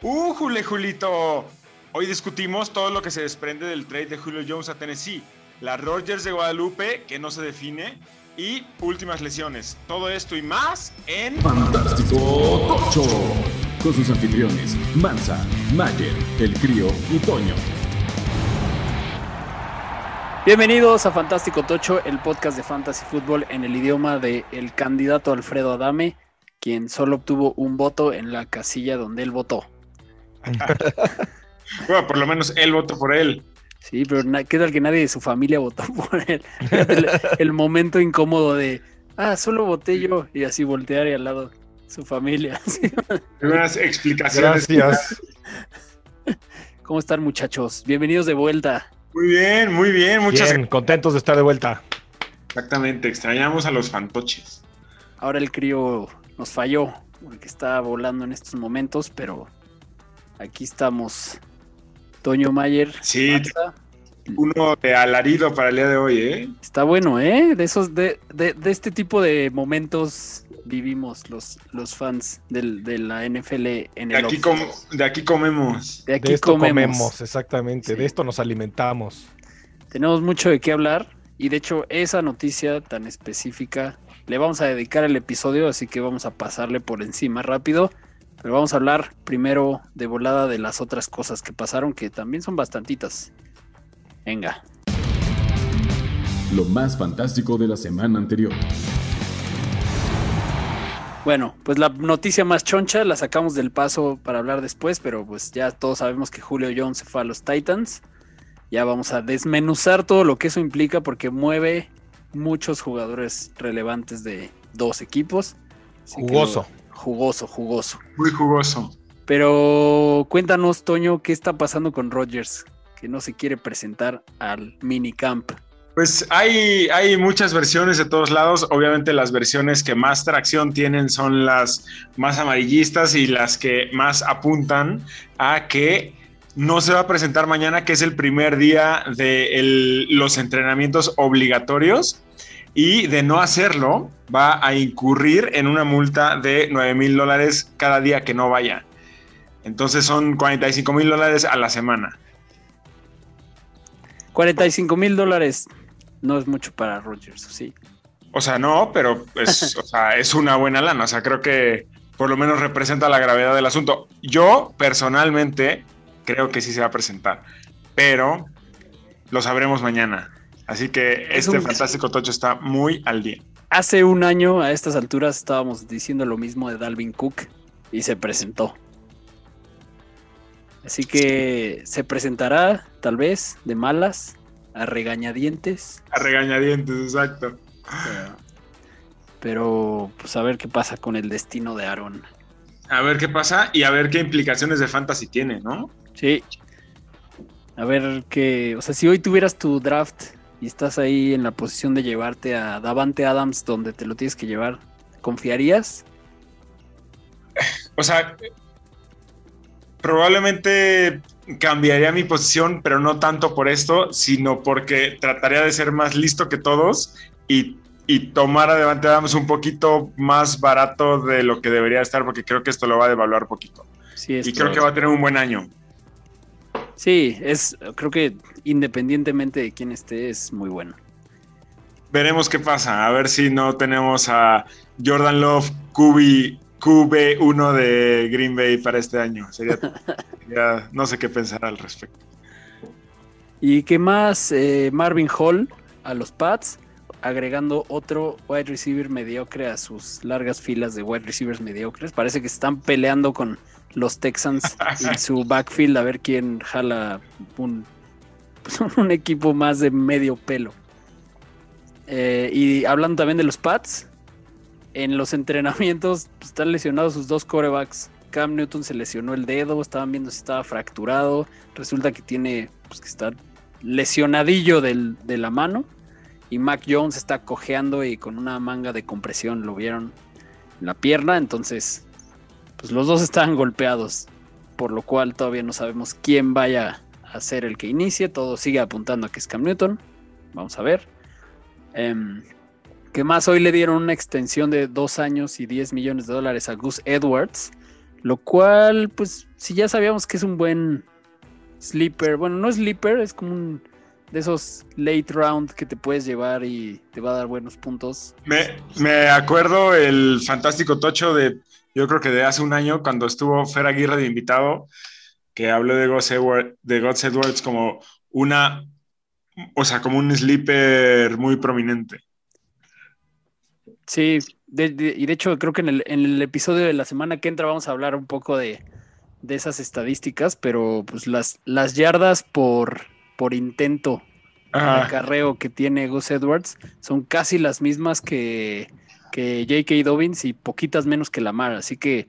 Uh, Jule, Julito. Hoy discutimos todo lo que se desprende del trade de Julio Jones a Tennessee, la Rogers de Guadalupe, que no se define, y últimas lesiones. Todo esto y más en Fantástico Tocho. Con sus anfitriones, Mansa, Mayer, El Crío y Toño. Bienvenidos a Fantástico Tocho, el podcast de Fantasy Football en el idioma de el candidato Alfredo Adame, quien solo obtuvo un voto en la casilla donde él votó. bueno, por lo menos él votó por él. Sí, pero ¿qué tal que nadie de su familia votó por él? El, el, momento incómodo de, ah, solo voté yo, y así voltear y al lado su familia. Unas explicaciones. Gracias. ¿Cómo están, muchachos? Bienvenidos de vuelta. Muy bien, muy bien, muchas Bien, contentos de estar de vuelta. Exactamente, extrañamos a los fantoches. Ahora el crío nos falló, porque está volando en estos momentos, pero aquí estamos. Toño Mayer. Sí, uno de alarido para el día de hoy, ¿eh? Está bueno, ¿eh? De esos, de, de, de este tipo de momentos vivimos los, los fans del, de la NFL en De el aquí, off- com- de aquí comemos. de aquí de esto comemos, comemos. exactamente. Sí. De esto nos alimentamos. Tenemos mucho de qué hablar y de hecho esa noticia tan específica le vamos a dedicar el episodio, así que vamos a pasarle por encima rápido. Pero vamos a hablar primero de volada de las otras cosas que pasaron, que también son bastantitas. Venga. Lo más fantástico de la semana anterior. Bueno, pues la noticia más choncha la sacamos del paso para hablar después, pero pues ya todos sabemos que Julio Jones se fue a los Titans. Ya vamos a desmenuzar todo lo que eso implica porque mueve muchos jugadores relevantes de dos equipos. Así que Jugoso. lo- jugoso, jugoso. Muy jugoso. Pero cuéntanos, Toño, ¿qué está pasando con Rodgers? Que no se quiere presentar al minicamp. Pues hay, hay muchas versiones de todos lados. Obviamente las versiones que más tracción tienen son las más amarillistas y las que más apuntan a que no se va a presentar mañana, que es el primer día de el- los entrenamientos obligatorios. Y de no hacerlo, va a incurrir en una multa de 9 mil dólares cada día que no vaya. Entonces son 45 mil dólares a la semana. 45 mil dólares no es mucho para Rodgers, ¿sí? O sea, no, pero es, o sea, es una buena lana. O sea, creo que por lo menos representa la gravedad del asunto. Yo personalmente creo que sí se va a presentar, pero lo sabremos mañana. Así que Es este un- fantástico tocho está muy al día. Hace un año a estas alturas estábamos diciendo lo mismo de Dalvin Cook y se presentó. Así que se presentará tal vez de malas, a regañadientes, A regañadientes, exacto. pero, pero pues a ver qué pasa con el destino de Aaron. A ver qué pasa y a ver qué implicaciones de fantasy tiene, ¿no? Sí. A ver qué, o sea, si hoy tuvieras tu draft y estás ahí en la posición de llevarte a Davante Adams donde te lo tienes que llevar, ¿confiarías? O sea, probablemente cambiaría mi posición, pero no tanto por esto, sino porque trataría de ser más listo que todos y, y tomar adelante Adams un poquito más barato de lo que debería estar, porque creo que esto lo va a devaluar poquito. Sí, Y creo que va a tener un buen año. Sí, es, creo que independientemente de quién esté, es muy bueno. Veremos qué pasa, a ver si no tenemos a Jordan Love QB, QB1 de Green Bay para este año. Sería, sería- no sé qué pensar al respecto. ¿Y qué más? Eh, Marvin Hall a los Pats, agregando otro wide receiver mediocre a sus largas filas de wide receivers mediocres. Parece que están peleando con los Texans en su backfield a ver quién jala un, pues, un equipo más de medio pelo. Eh, y hablando también de los Pats, en los entrenamientos pues, están lesionados sus dos corebacks. Cam Newton se lesionó el dedo, estaban viendo si estaba fracturado. Resulta que tiene, pues que está lesionadillo del- de la mano. Y Mac Jones está cojeando y con una manga de compresión lo vieron en la pierna. Entonces, pues los dos estaban golpeados. Por lo cual todavía no sabemos quién vaya a ser el que inicie. Todo sigue apuntando a que es Cam Newton. Vamos a ver. Em, ¿Qué más? Hoy le dieron una extensión de dos años y 10 millones de dólares a Gus Edwards. Lo cual, pues, si ya sabíamos que es un buen sleeper, bueno, no sleeper, es como un de esos late round que te puedes llevar y te va a dar buenos puntos. Me, me acuerdo el fantástico tocho de, yo creo que de hace un año, cuando estuvo Fer Aguirre de invitado, que habló de Gus Edwards, de Gus Edwards como una, o sea, como un sleeper muy prominente. Sí, de- de- y de hecho creo que en el, en el episodio de la semana que entra vamos a hablar un poco de, de esas estadísticas, pero pues las, las yardas por, por intento de Ajá. acarreo que tiene Gus Edwards son casi las mismas que, que J.K. Dobbins y poquitas menos que Lamar, así que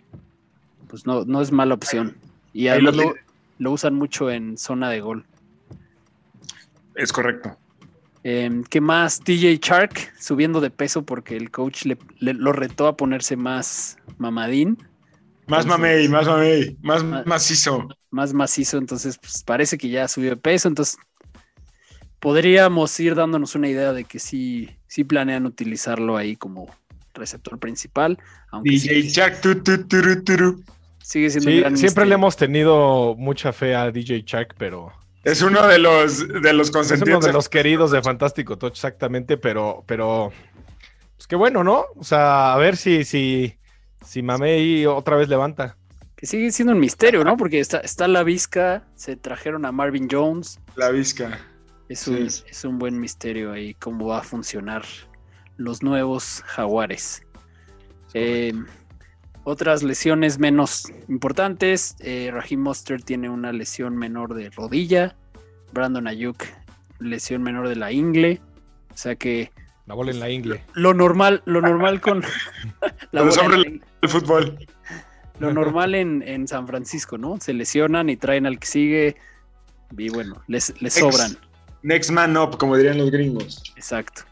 pues no, no es mala opción. Y además lo, usan mucho en zona de gol. Es correcto. Em, ¿Qué más? DJ Shark subiendo de peso porque el coach le, le- lo retó a ponerse más mamadín, Más mamey, más mamey, más Ma- macizo. más macizo, entonces pues, parece que ya subió de peso, entonces podríamos ir dándonos una idea de que sí, sí planean utilizarlo ahí como receptor principal, aunque DJ sigue, Jack, tu, tu, turu, turu. Sigue siendo un gran siempre le hemos tenido mucha fe a DJ Chuck, pero Es uno de los, de los es uno consentidos. de los queridos de Fantástico Touch, exactamente, pero, pero, pues qué bueno, ¿no? O sea, a ver si, si, si Mamey otra vez levanta. Que sigue siendo un misterio, ¿no? Porque está, está la Vizca, se trajeron a Marvin Jones, La visca. es un, Sí. es un buen misterio ahí cómo va a funcionar los nuevos jaguares. Eh, otras lesiones menos importantes. Eh, Raheem Mostert tiene una lesión menor de rodilla. Brandon Ayuk, lesión menor de la ingle. O sea que La bola en la ingle. lo normal, lo normal con la en sobre la el- ingle. El fútbol. lo normal en, en San Francisco, ¿no? Se lesionan y traen al que sigue. Y bueno, les, les sobran. Next man up, como dirían los gringos. Exacto.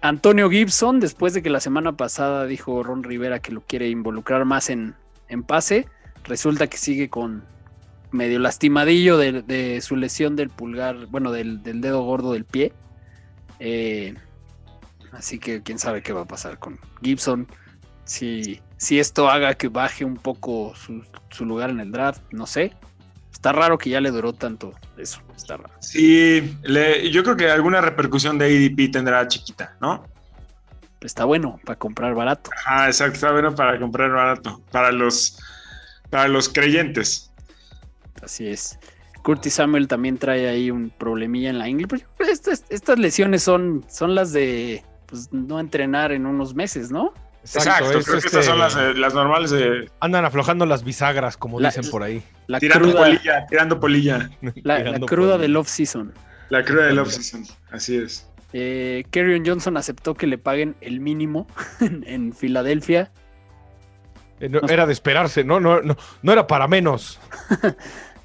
Antonio Gibson, después de que la semana pasada dijo Ron Rivera que lo quiere involucrar más en, en pase, resulta que sigue con medio lastimadillo de, de su lesión del pulgar, bueno, del, del dedo gordo del pie. Eh, así que quién sabe qué va a pasar con Gibson. Si, si esto haga que baje un poco su, su lugar en el draft, no sé. Está raro que ya le duró tanto eso. Está raro. Sí, le- yo creo que alguna repercusión de ADP tendrá chiquita, ¿no? Está bueno para comprar barato. Ah, exacto, está bueno para comprar barato, para los, para los creyentes. Así es. Curtis Samuel también trae ahí un problemilla en la ingle. Pero creo que estas, estas lesiones son, son las de pues, no entrenar en unos meses, ¿no? Exacto, es creo que este- estas son las, eh, las normales de Andan aflojando las bisagras, como La- dicen por ahí. La tirando cruda, polilla, tirando polilla. la, cruda del off-season. La cruda del off-season, así es. Eh, Kerryon Johnson aceptó que le paguen el mínimo en, en Filadelfia. Eh, no, era de esperarse, ¿no? No, no, no era para menos.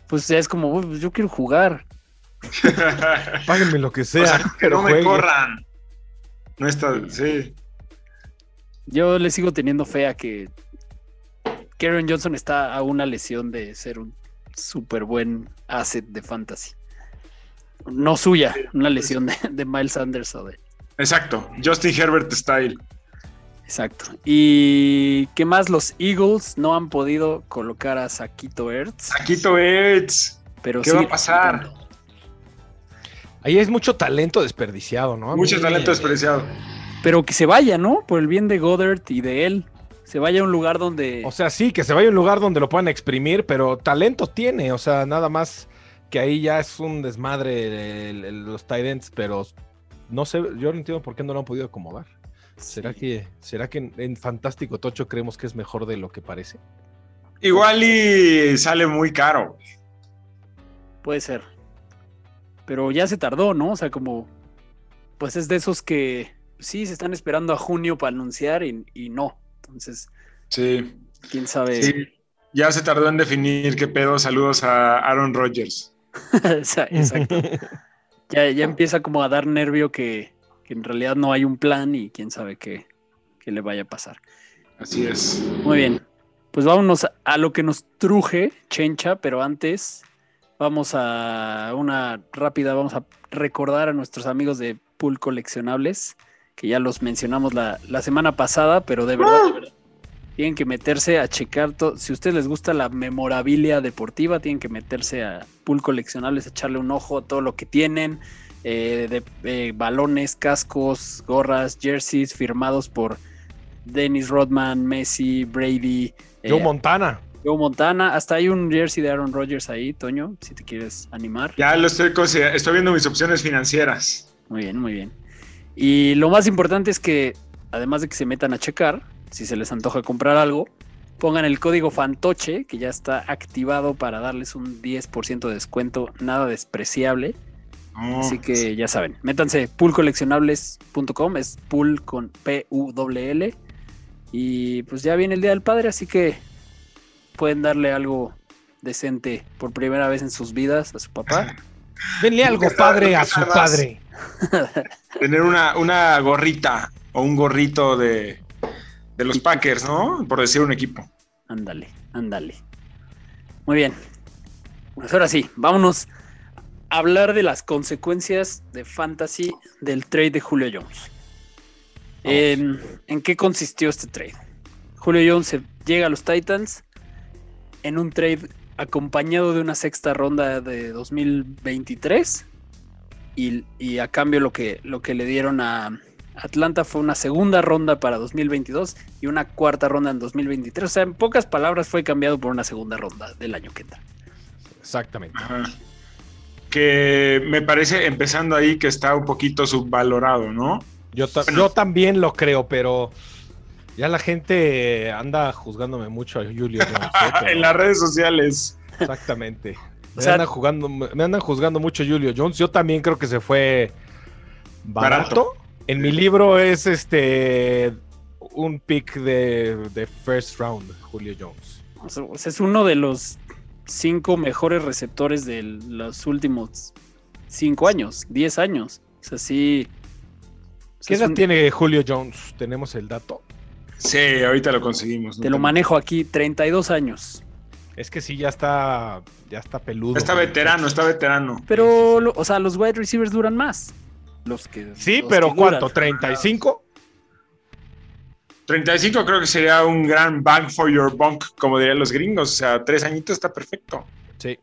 Pues ya es como, "Uy, pues yo quiero jugar. Páguenme lo que sea, O sea, que pero no me corran. No está, sí. Yo le sigo teniendo fe a que Kerryon Johnson está a una lesión de ser un súper buen asset de fantasy. No suya, una lesión de, de Miles Sanders o de. Exacto, Justin Herbert style. Exacto. ¿Y qué más? Los Eagles no han podido colocar a Saquito Ertz, Saquito Eds. pero ¿Qué va a pasar? intentando. Ahí es mucho talento desperdiciado, ¿no? Mucho talento despreciado. Pero que se vaya, ¿no? Por el bien de Goddard y de él. Se vaya a un lugar donde. O sea, sí, que se vaya a un lugar donde lo puedan exprimir, pero talento tiene, o sea, nada más que ahí ya es un desmadre el- el- los tight ends, pero no sé, yo no entiendo por qué no lo han podido acomodar. ¿Será que, será que en, en Fantástico Tocho creemos que es mejor de lo que parece? Igual y sale muy caro. Puede ser. Pero ya se tardó, ¿no? O sea, como. Pues es de esos que sí se están esperando a junio para anunciar y, y no. Entonces, Sí. quién sabe. sí. Ya se tardó en definir qué pedo. Saludos a Aaron Rodgers. Exacto. Ya, ya empieza como a dar nervio que, que en realidad no hay un plan y quién sabe qué, qué le vaya a pasar. Así es. Muy bien. Pues vámonos a lo que nos truje, Chencha, pero antes vamos a una rápida, vamos a recordar a nuestros amigos de Pool Coleccionables, que ya los mencionamos la, la semana pasada, pero de verdad, de verdad, tienen que meterse a checar todo. Si a ustedes les gusta la memorabilia deportiva, tienen que meterse a Pool Coleccionables, echarle un ojo a todo lo que tienen. eh, de eh, balones, cascos, gorras, jerseys firmados por Dennis Rodman, Messi, Brady, eh, Joe Montana. Joe Montana. Hasta hay un jersey de Aaron Rodgers ahí, Toño, si te quieres animar. Ya lo estoy considerando, estoy viendo mis opciones financieras. Muy bien, muy bien. Y lo más importante es que, además de que se metan a checar, si se les antoja comprar algo, pongan el código Fantoche, que ya está activado para darles un 10% de descuento, nada despreciable. No, Así que ya saben, métanse poolcoleccionables.com, es pool con P-U-L-L. Y pues ya viene el Día del Padre, así que pueden darle algo decente por primera vez en sus vidas a su papá. Denle algo padre a su padre. Tener una, una gorrita o un gorrito de, de los Packers, ¿no? Por decir un equipo. Ándale, ándale. Muy bien. Pues ahora sí, vámonos a hablar de las consecuencias de fantasy del trade de Julio Jones. ¿En qué consistió este trade? Julio Jones llega a los Titans en un trade acompañado de una sexta ronda de 2023 y, y a cambio lo que, lo que le dieron a Atlanta fue una segunda ronda para 2022 y una cuarta ronda en 2023. O sea, en pocas palabras fue cambiado por una segunda ronda del año que entra. Exactamente. Ajá. Que me parece, empezando ahí, que está un poquito subvalorado, ¿no? Yo, ta- Bueno. yo también lo creo, pero ya la gente anda juzgándome mucho a Julio Jones. ¿eh? Pero- en las redes sociales. Exactamente. O Me, sea- andan jugando, me andan juzgando mucho Julio Jones. Yo también creo que se fue barato. Barato. En mi libro es este un pick de, de first round, Julio Jones. O sea, es uno de los cinco mejores receptores de los últimos cinco años, diez años. O sea, sí. o sea, ¿Qué edad un- tiene Julio Jones? ¿Tenemos el dato? Sí, ahorita lo conseguimos. Te lo manejo aquí, 32 años. Es que sí, ya está, ya está peludo. Está veterano, está veterano. Pero, lo- o sea, los wide receivers duran más. Los que. Sí, los pero que duran. ¿cuánto? ¿35? 35 creo que sería un gran bang for your bunk, como dirían los gringos. O sea, tres añitos está perfecto. Sí.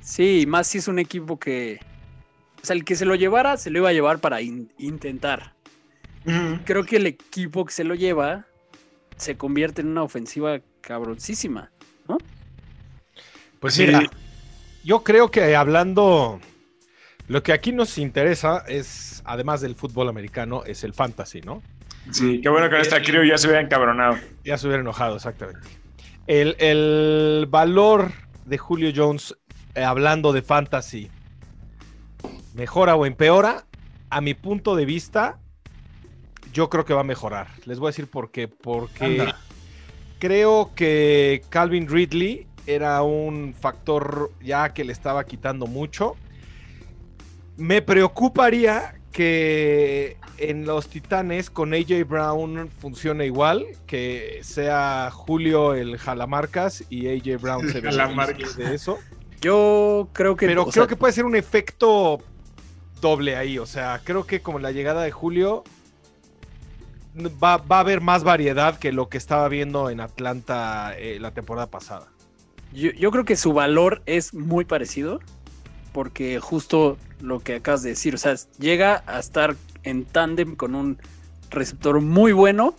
Sí, más si es un equipo que. O sea, el que se lo llevara, se lo iba a llevar para in- intentar. Creo que el equipo que se lo lleva se convierte en una ofensiva cabroncísima. Pues Sí. mira, yo creo que hablando, lo que aquí nos interesa es, además del fútbol americano, es el fantasy, ¿no? Sí, qué bueno que en esta creo ya se hubiera encabronado. Ya se hubiera enojado, exactamente. El, el valor de Julio Jones, eh, hablando de fantasy, mejora o empeora, a mi punto de vista, yo creo que va a mejorar. Les voy a decir por qué. Porque Anda. creo que Calvin Ridley era un factor ya que le estaba quitando mucho. Me preocuparía que en los Titanes con AJ Brown funcione igual, que sea Julio el jalamarcas y AJ Brown se jalamarcas. de eso. Yo creo que. Pero creo sea, que puede ser un efecto doble ahí. O sea, creo que como la llegada de Julio va, va a haber más variedad que lo que estaba viendo en Atlanta eh, la temporada pasada. Yo, yo creo que su valor es muy parecido. Porque justo lo que acabas de decir. O sea, llega a estar en tándem con un receptor muy bueno.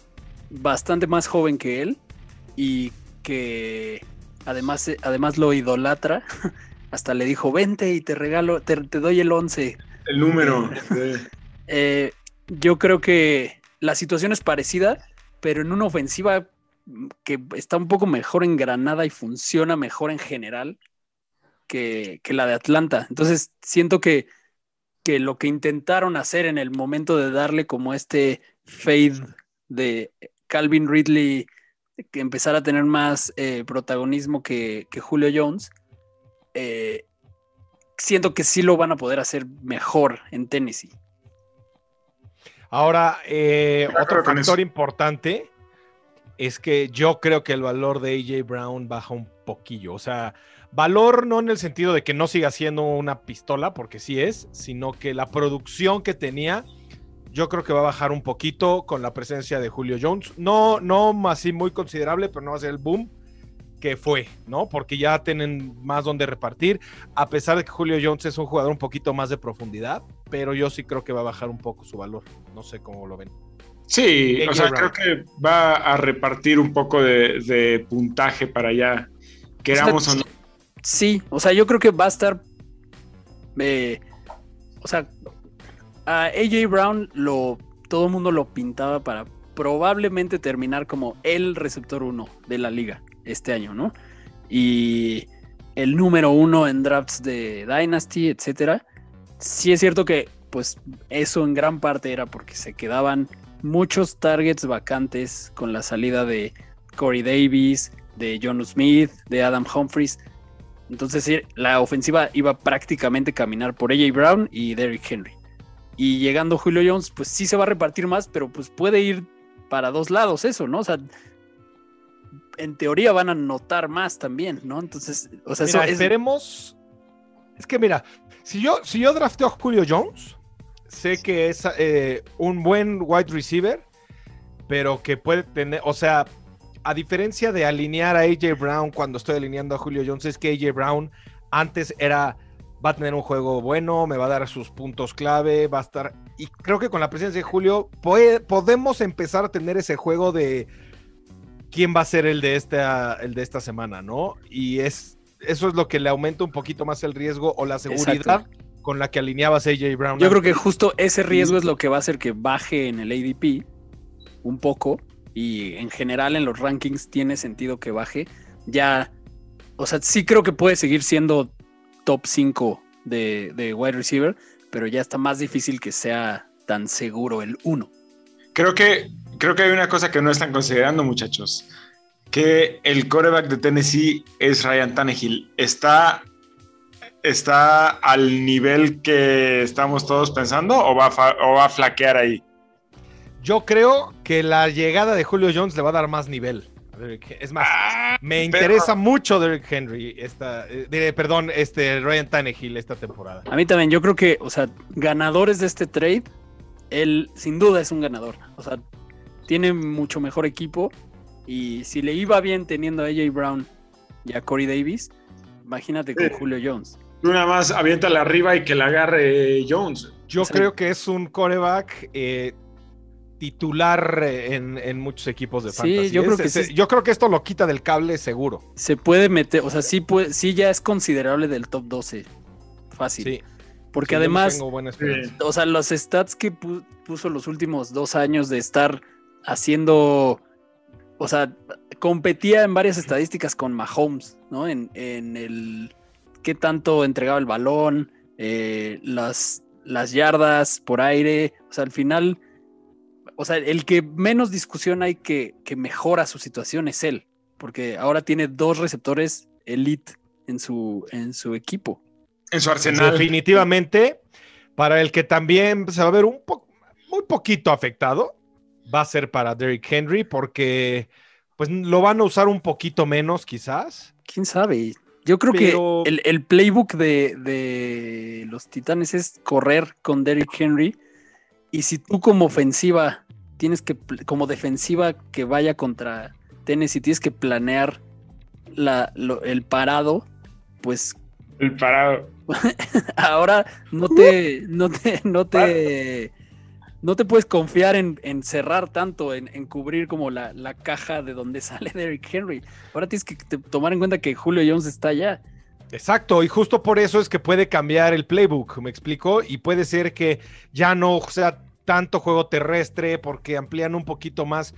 Bastante más joven que él. Y que además, además lo idolatra. Hasta le dijo, vente y te regalo, te, te doy el 11. El número. Sí. Eh, yo creo que la situación es parecida, pero en una ofensiva que está un poco mejor engranada y funciona mejor en general que, que la de Atlanta. Entonces, siento que, que lo que intentaron hacer en el momento de darle como este fade de Calvin Ridley, que empezara a tener más eh, protagonismo que, que Julio Jones, eh, siento que sí lo van a poder hacer mejor en Tennessee. Ahora, eh, otro factor importante es que yo creo que el valor de AJ Brown baja un poquillo. O sea, valor no en el sentido de que no siga siendo una pistola, porque sí es, sino que la producción que tenía yo creo que va a bajar un poquito con la presencia de Julio Jones. No, no así muy considerable, pero no va a ser el boom que fue, ¿no? Porque ya tienen más donde repartir, a pesar de que Julio Jones es un jugador un poquito más de profundidad, pero yo sí creo que va a bajar un poco su valor. No sé cómo lo ven. Sí, o sea, creo que va a repartir un poco de, puntaje para allá, queramos o, no. Sí, o sea, yo creo que va a estar, eh, o sea, a AJ Brown lo, todo el mundo lo pintaba para probablemente terminar como el receptor uno de la liga este año, ¿no? Y el número uno en drafts de Dynasty, etcétera. Sí es cierto que, pues, eso en gran parte era porque se quedaban muchos targets vacantes con la salida de Corey Davis, de John Smith, de Adam Humphries. Entonces la ofensiva iba prácticamente a caminar por AJ Brown y Derrick Henry. Y llegando Julio Jones, pues sí se va a repartir más, pero pues puede ir para dos lados eso, ¿no? O sea, en teoría van a notar más también, ¿no? Entonces, o sea, eso esperemos. Es que mira, si yo, si yo drafteo a Julio Jones, sé que es eh, un buen wide receiver, pero que puede tener, o sea, a diferencia de alinear a AJ Brown cuando estoy alineando a Julio Jones, es que AJ Brown antes era, va a tener un juego bueno, me va a dar sus puntos clave, va a estar, y creo que con la presencia de Julio podemos empezar a tener ese juego de quién va a ser el de esta, el de esta semana, ¿no? Y es, eso es lo que le aumenta un poquito más el riesgo o la seguridad con la que alineabas AJ Brown. Yo creo que justo ese riesgo es lo que va a hacer que baje en el ADP un poco y en general en los rankings tiene sentido que baje. Ya, o sea, sí creo que puede seguir siendo top 5 de, de wide receiver, pero ya está más difícil que sea tan seguro el 1. Creo que, creo que hay una cosa que no están considerando, muchachos. Que el coreback de Tennessee es Ryan Tannehill. Está está al nivel que estamos todos pensando o va, a o va a flaquear ahí? Yo creo que la llegada de Julio Jones le va a dar más nivel. Es más, ah, me interesa mucho Derrick Henry, esta, eh, perdón, este Ryan Tannehill esta temporada. A mí también, yo creo que, o sea, ganadores de este trade, él sin duda es un ganador. O sea, tiene mucho mejor equipo y si le iba bien teniendo a AJ Brown y a Corey Davis, imagínate con Julio Jones. Una más aviéntale arriba y que la agarre Jones. Yo creo que es un coreback eh, titular en, muchos equipos de fantasy. yo creo, que yo creo que esto lo quita del cable seguro. Se puede meter, o sea, sí, puede, sí ya es considerable del top 12. Fácil. Sí. Porque además, o sea, los stats que puso los últimos dos años de estar haciendo, o sea, competía en varias estadísticas con Mahomes, ¿no? En, en el qué tanto entregaba el balón, eh, las, las yardas por aire. O sea, al final, o sea, el que menos discusión hay que, que mejora su situación es él, porque ahora tiene dos receptores elite en su, en su equipo. En su arsenal. Definitivamente, para el que también se va a ver un poco, muy poquito afectado, va a ser para Derrick Henry, porque pues lo van a usar un poquito menos, quizás. Quién sabe. Yo creo que el, playbook de, los Titanes es correr con Derrick Henry. Y si tú como ofensiva tienes que, como defensiva que vaya contra Tennessee, tienes que planear la, el parado, pues... El parado. ahora no te, no te, no te, no te puedes confiar en, cerrar tanto, en, cubrir como la, caja de donde sale Derrick Henry. Ahora tienes que tomar en cuenta que Julio Jones está allá. Exacto, y justo por eso es que puede cambiar el playbook, me explico, y puede ser que ya no sea tanto juego terrestre porque amplían un poquito más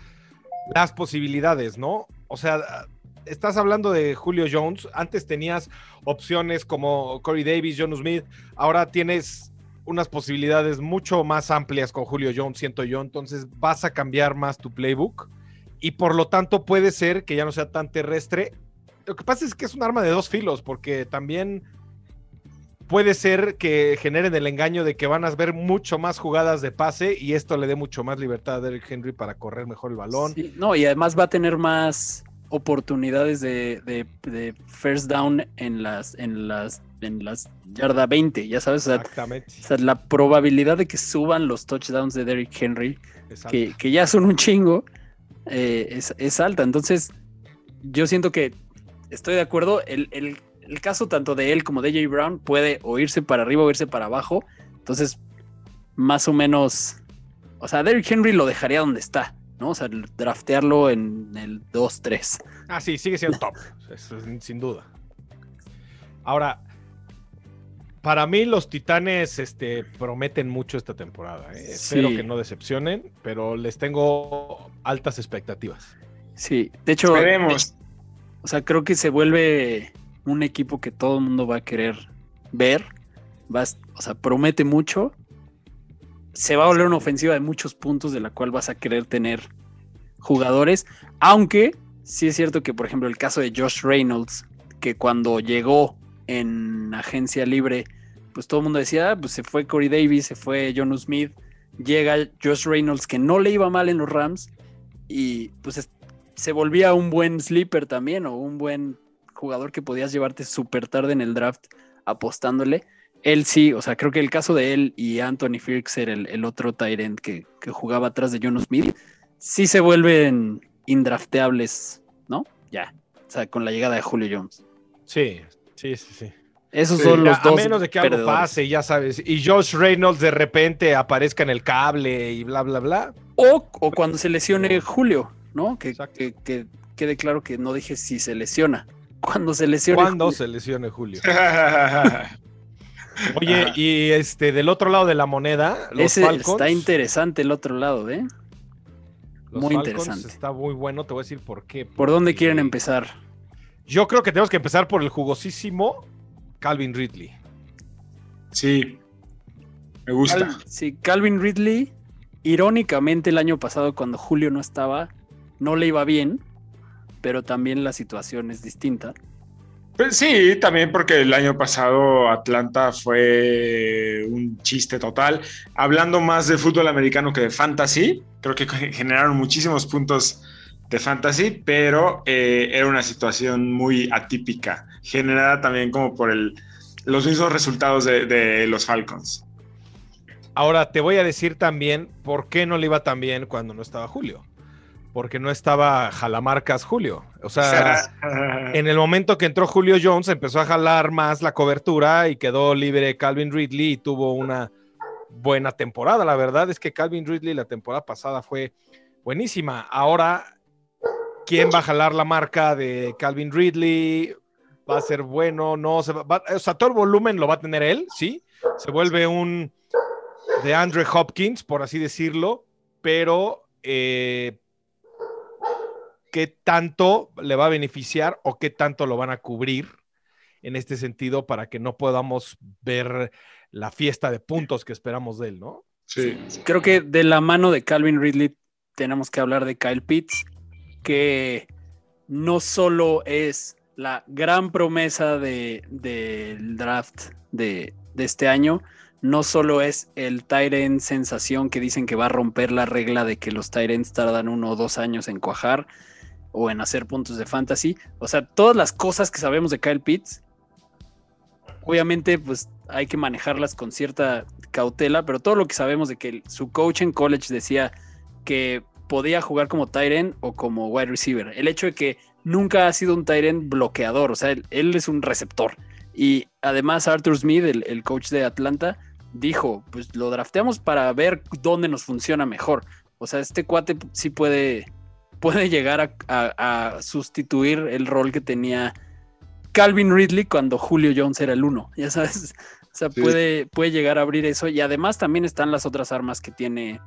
las posibilidades, ¿no? O sea, estás hablando de Julio Jones, antes tenías opciones como Corey Davis, John Smith, ahora tienes unas posibilidades mucho más amplias con Julio Jones, siento yo. Entonces vas a cambiar más tu playbook y por lo tanto puede ser que ya no sea tan terrestre. Lo que pasa es que es un arma de dos filos porque también puede ser que generen el engaño de que van a ver mucho más jugadas de pase y esto le dé mucho más libertad a Derrick Henry para correr mejor el balón. no, y además va a tener más oportunidades de, de- de first down en las, en las, en las yarda 20, ya sabes, o sea, Exactamente. o sea, la probabilidad de que suban los touchdowns de Derrick Henry, que, que ya son un chingo, eh, es, es alta. Entonces, yo siento que estoy de acuerdo. El, el- el caso tanto de él como de Jay Brown puede o irse para arriba o irse para abajo. Entonces, más o menos, o sea, Derrick Henry lo dejaría donde está, ¿no? O sea, draftearlo en el 2-3. Ah, sí, sigue siendo top. Es sin duda. Ahora, para mí los Titanes este, prometen mucho esta temporada. ¿eh? Espero que no decepcionen, pero les tengo altas expectativas. Sí, de hecho. O sea, creo que se vuelve un equipo que todo el mundo va a querer ver. Vas, o sea, promete mucho. Se va a volver una ofensiva de muchos puntos de la cual vas a querer tener jugadores. Aunque sí es cierto que, por ejemplo, el caso de Josh Reynolds, que cuando llegó en agencia libre, pues todo el mundo decía, "Ah, pues se fue Corey Davis, se fue John Smith. Llega Josh Reynolds, que no le iba mal en los Rams. Y pues es- se volvía un buen sleeper también o un buen jugador que podías llevarte súper tarde en el draft apostándole. Él sí, o sea, creo que el caso de él y Anthony Firkser, el, el otro Tyrant que, que jugaba atrás de John Smith, sí se vuelven indrafteables, ¿no? Ya, o sea, con la llegada de Julio Jones. Sí, sí, sí, sí. Esos Sí, son Ya, los a dos. menos de que algo perdedores. pase, ya sabes. Y Josh Reynolds de repente aparezca en el cable y bla, bla, bla. O, o cuando se lesione Julio, ¿no? Que, que- que quede claro que no dije si se lesiona. Cuando se lesione. ¿Cuándo Julio. se lesione Julio? Oye, y este, del otro lado de la moneda, los Ese Falcons. está interesante el otro lado, ¿eh? los muy Falcons interesante. Está muy bueno, te voy a decir por qué. ¿Por dónde quieren empezar? Yo creo que tenemos que empezar por el jugosísimo Calvin Ridley. sí. Me gusta. Cal- sí, Calvin Ridley, irónicamente el año pasado cuando Julio no estaba, no le iba bien, pero también la situación es distinta. Pues sí, también porque el año pasado Atlanta fue un chiste total. Hablando más de fútbol americano que de fantasy, creo que generaron muchísimos puntos de fantasy, pero eh, era una situación muy atípica, generada también como por el, los mismos resultados de, de los Falcons. Ahora te voy a decir también por qué no le iba tan bien cuando no estaba Julio. Porque no estaba jalamarcas Julio. O sea, en el momento que entró Julio Jones empezó a jalar más la cobertura y quedó libre Calvin Ridley y tuvo una buena temporada. La verdad es que Calvin Ridley la temporada pasada fue buenísima. Ahora, ¿quién va a jalar la marca de Calvin Ridley? ¿Va a ser bueno? No, se va- va- o sea, todo el volumen lo va a tener él, ¿sí? Se vuelve un de Andre Hopkins, por así decirlo, pero eh, qué tanto le va a beneficiar o qué tanto lo van a cubrir en este sentido para que no podamos ver la fiesta de puntos que esperamos de él, ¿no? Sí. Creo que de la mano de Calvin Ridley tenemos que hablar de Kyle Pitts, que no solo es la gran promesa de- del draft de, este año, no solo es el Tyrant sensación que dicen que va a romper la regla de que los Tyrants tardan uno o dos años en cuajar o en hacer puntos de fantasy. O sea, todas las cosas que sabemos de Kyle Pitts, obviamente pues hay que manejarlas con cierta cautela, pero todo lo que sabemos de que su coach en college decía que podía jugar como tight end o como wide receiver. El hecho de que nunca ha sido un tight end bloqueador, o sea, él, él es un receptor. Y además Arthur Smith, el, el coach de Atlanta, dijo, pues lo drafteamos para ver dónde nos funciona mejor. O sea, este cuate sí puede, puede llegar a, a- a sustituir el rol que tenía Calvin Ridley cuando Julio Jones era el uno, ya sabes. O sea, Sí. puede, puede llegar a abrir eso. Y además también están las otras armas que tiene,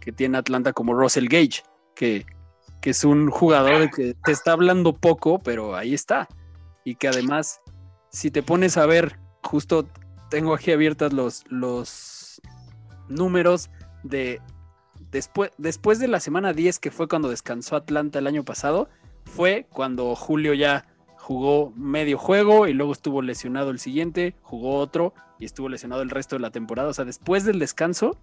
que tiene Atlanta, como Russell Gage, que, que es un jugador de que te está hablando poco, pero ahí está. Y que además, si te pones a ver, justo tengo aquí abiertas los, los números de después, después de la semana 10, que fue cuando descansó Atlanta el año pasado, fue cuando Julio ya jugó medio juego y luego estuvo lesionado el siguiente, jugó otro y estuvo lesionado el resto de la temporada. O sea, después del descanso,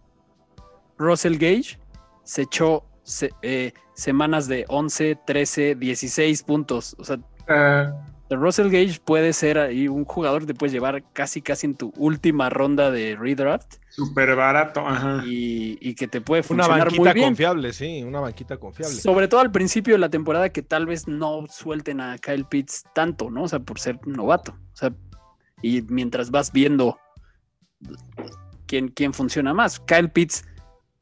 Russell Gage se echó se- eh, semanas de 11, 13, 16 puntos. O sea, Ah, Russell Gage puede ser ahí un jugador que te puedes llevar casi casi en tu última ronda de redraft Súper barato. Ajá. y, y que te puede Una funcionar muy banquita bien. confiable, sí, una banquita confiable. Sobre todo al principio de la temporada que tal vez no suelten a Kyle Pitts tanto, ¿no? O sea, por ser novato. O sea, y mientras vas viendo quién, quién funciona más. Kyle Pitts,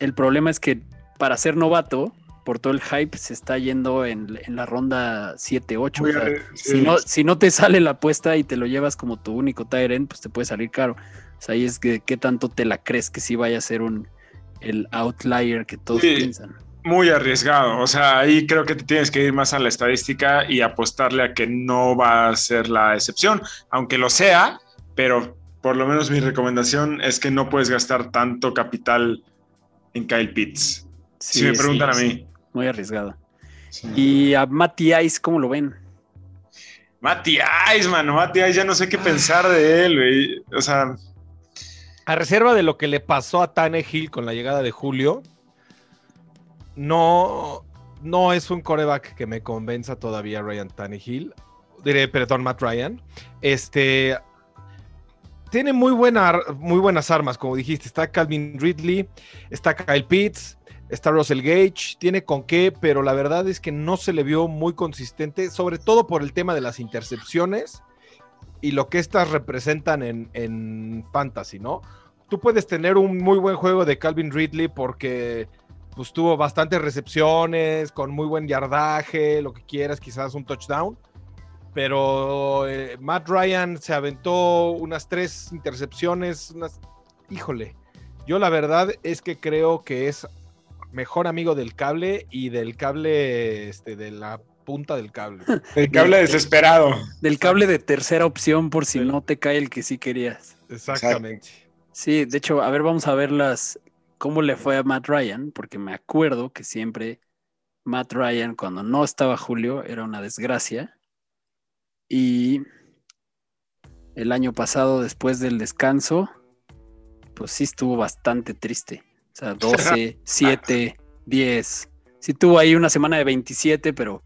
el problema es que para ser novato, por todo el hype, se está yendo en, en la ronda 7-8. Muy O sea, arre- si, no, si no te sale la apuesta y te lo llevas como tu único Tyrant, pues te puede salir caro. O sea, ahí es que qué tanto te la crees que sí vaya a ser un el outlier que todos Sí. piensan. muy arriesgado. O sea, ahí creo que te tienes que ir más a la estadística y apostarle a que no va a ser la excepción, aunque lo sea, pero por lo menos mi recomendación es que no puedes gastar tanto capital en Kyle Pitts. Si Sí, me sí, preguntan a sí, mí. Muy arriesgado. Sí. Y a Matty Ice, ¿cómo lo ven? Matty Ice, mano, Matty Ice, ya no sé qué pensar de él, güey. O sea, A reserva de lo que le pasó a Tannehill con la llegada de Julio, no, no es un coreback que me convenza todavía Ryan Tannehill. Diré, perdón, Matt Ryan. Este tiene muy, muy buenas armas, como dijiste. Está Calvin Ridley, está Kyle Pitts, está Russell Gage, tiene con qué, pero la verdad es que no se le vio muy consistente, sobre todo por el tema de las intercepciones y lo que estas representan en, en fantasy, ¿no? Tú puedes tener un muy buen juego de Calvin Ridley porque pues, tuvo bastantes recepciones, con muy buen yardaje, lo que quieras, quizás un touchdown. Pero eh, Matt Ryan se aventó unas tres intercepciones, unas... Híjole, yo la verdad es que creo que es mejor amigo del cable y del cable, este, de la punta del cable. el que habla desesperado. Del cable de tercera opción por si Del- no te cae el que sí querías. Exactamente. Sí, de hecho, a ver, vamos a ver las cómo le fue a Matt Ryan, porque me acuerdo que siempre Matt Ryan, cuando no estaba Julio, era una desgracia. Y el año pasado, después del descanso, pues sí estuvo bastante triste. O sea, 12, 7, 10. Sí tuvo ahí una semana de 27, pero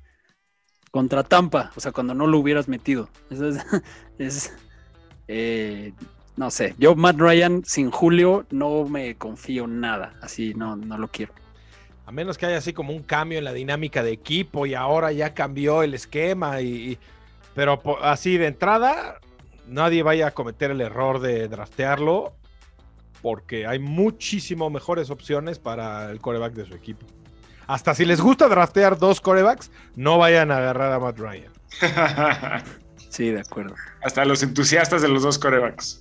contra Tampa, o sea, cuando no lo hubieras metido. Eso es, es, eh, no sé, yo Matt Ryan sin Julio no me confío nada, así no, no lo quiero. A menos que haya así como un cambio en la dinámica de equipo y ahora ya cambió el esquema y, y- pero así de entrada nadie vaya a cometer el error de draftearlo porque hay muchísimo mejores opciones para el coreback de su equipo. Hasta si les gusta draftear dos corebacks, no vayan a agarrar a Matt Ryan. Sí, de acuerdo. Hasta los entusiastas de los dos corebacks.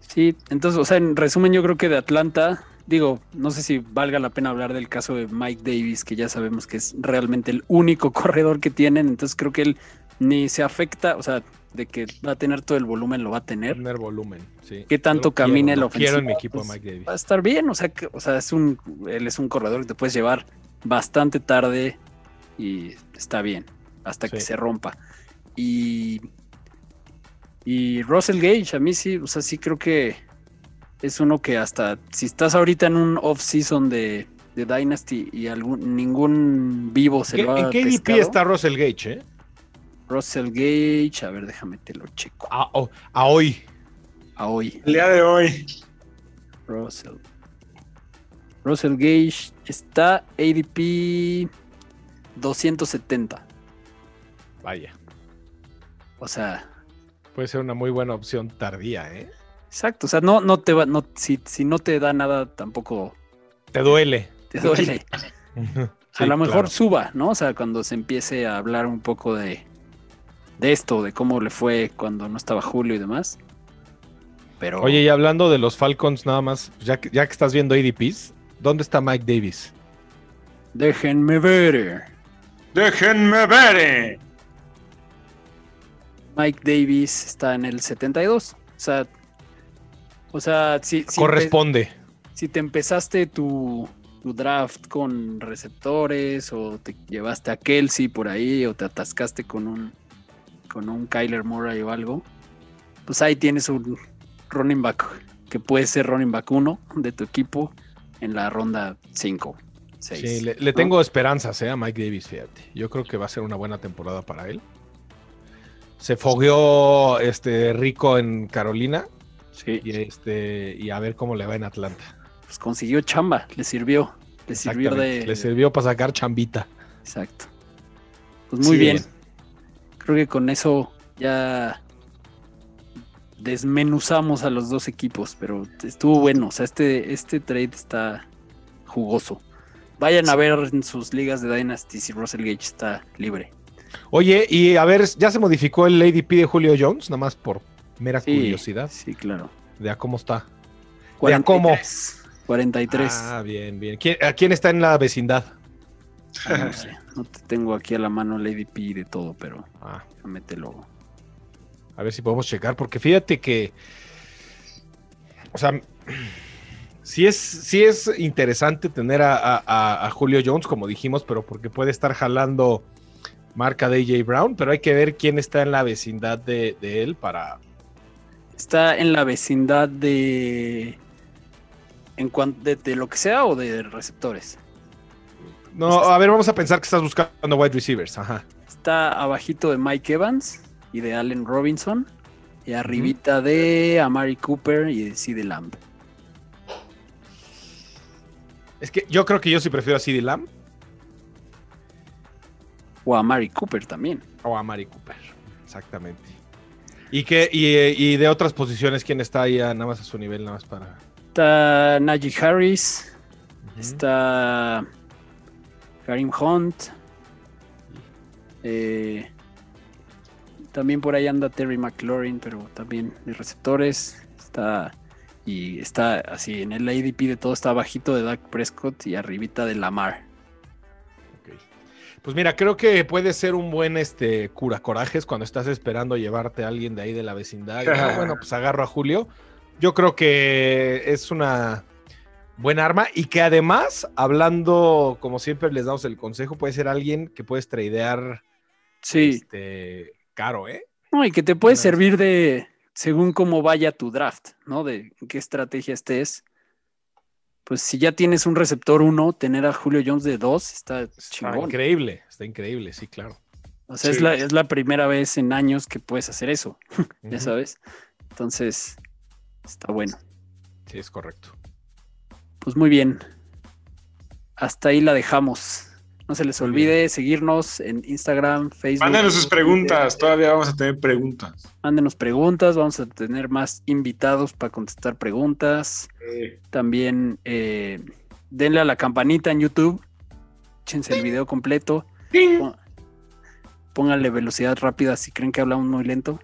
Sí, entonces, o sea, en resumen, yo creo que de Atlanta, digo, no sé si valga la pena hablar del caso de Mike Davis, que ya sabemos que es realmente el único corredor que tienen, entonces creo que él ni se afecta, o sea, de que va a tener todo el volumen, lo va a tener. Tener volumen, sí. ¿Qué tanto Yo quiero, la lo Quiero en mi equipo Pues, Mike Davis. Va a estar bien, o sea, que, o sea, es un, él es un corredor que te puedes llevar bastante tarde y está bien, hasta que se rompa. Y, y Russell Gage, a mí sí, o sea, sí creo que es uno que hasta si estás ahorita en un off-season de, de Dynasty y algún, ningún vivo se ¿Qué- lo ha ¿En qué DP pescado, está Russell Gage? eh? Russell Gage, a ver, déjame te lo checo A, o- a hoy. a hoy. El día de hoy. Russell. Russell Gage está ADP 270. Vaya. O sea, Puede ser una muy buena opción tardía, ¿eh? exacto. O sea, no, no te va, no, si, si no te da nada, tampoco Te duele. te duele. Sí, a lo mejor claro. suba, ¿no? O sea, cuando se empiece a hablar un poco de, de esto, de cómo le fue cuando no estaba Julio y demás. Pero Oye, y hablando de los Falcons, nada más, ya que, ya que estás viendo ADPs, ¿dónde está Mike Davis? déjenme ver. Déjenme ver. Mike Davis está en el 72. O sea, o sea, si, Corresponde. si te empezaste tu, tu draft con receptores o te llevaste a Kelsey por ahí o te atascaste con un con un Kyler Murray o algo, pues ahí tienes un running back que puede ser running back 1 de tu equipo en la ronda 5, Seis. Sí, le, le ¿no? tengo esperanzas eh, a Mike Davis, fíjate. Yo creo que va a ser una buena temporada para él. Se fogueó este rico en Carolina Sí, y este y a ver cómo le va en Atlanta. pues consiguió chamba, le sirvió. Le sirvió de. Le sirvió para sacar chambita. Exacto. Pues muy Sí. bien. Creo que con eso ya desmenuzamos a los dos equipos, pero estuvo bueno. O sea, este, este trade está jugoso. Vayan a ver en sus ligas de Dynasty si Russell Gage está libre. Oye, y a ver, ya se modificó el ADP de Julio Jones, nada más por mera Sí, curiosidad Sí, claro. de a cómo está. ¿De a cómo? 43. 43. Ah, bien, bien. ¿Quién, ¿A quién está en la vecindad? Ah, no sé. No te tengo aquí a la mano el ADP de todo, pero Ah, déjame te lo. a ver si podemos checar, porque fíjate que. O sea, sí es, sí es interesante tener a, a- a- a Julio Jones, como dijimos, pero porque puede estar jalando marca de AJ Brown, pero hay que ver quién está en la vecindad de, de él para. Está en la vecindad de. En cuanto de, de lo que sea o de receptores. No, a ver, vamos a pensar que estás buscando wide receivers. Ajá. Está abajito de Mike Evans y de Allen Robinson. Y arribita de Amari Cooper y de CD Lamb. Es que yo creo que yo sí prefiero a CeeDee Lamb O a Amari Cooper también. o a Mari Cooper. Exactamente. ¿Y, que, y, y de otras posiciones, quién está ahí a- nada más a su nivel, nada más para. Está Najee Harris. Está Karim Hunt. Eh, también por ahí anda Terry McLaurin, pero también de receptores. Está y está así en el ADP de todo está bajito de Dak Prescott y arribita de Lamar. Ok. Pues mira, creo que puede ser un buen este cura corajes cuando estás esperando llevarte a alguien de ahí de la vecindad. Y, ah, bueno, pues agarro a Julio. Yo creo que es una buena arma y que además, hablando como siempre les damos el consejo, puede ser alguien que puedes tradear Sí, este, caro, ¿eh? no, y que te puede servir de según cómo vaya tu draft, ¿no? De qué estrategia estés. Pues si ya tienes un receptor uno, tener a Julio Jones de dos está Está chingón. increíble, está increíble, sí, claro. O sea, es, la, es la primera vez en años que puedes hacer eso, ya sabes. Entonces, está bueno. Sí, es correcto. Pues muy bien. Hasta ahí la dejamos. No se les olvide seguirnos en Instagram, Facebook. Mándenos sus Twitter. preguntas, todavía vamos a tener preguntas. Mándenos preguntas. Vamos a tener más invitados para contestar preguntas. También eh, denle a la campanita en YouTube. Échense el video completo. Pónganle velocidad rápida si creen que hablamos muy lento.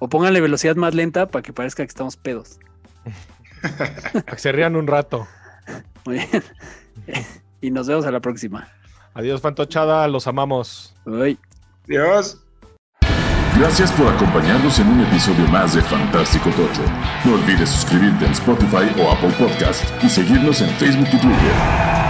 O pónganle velocidad más lenta para que parezca que estamos pedos. Que se rían un rato. Muy bien. y nos vemos a la próxima. Adiós, Fantochada, los amamos. Bye. Dios. Gracias por acompañarnos en un episodio más de Fantástico Tocho. No olvides suscribirte en Spotify o Apple Podcast y seguirnos en Facebook y Twitter.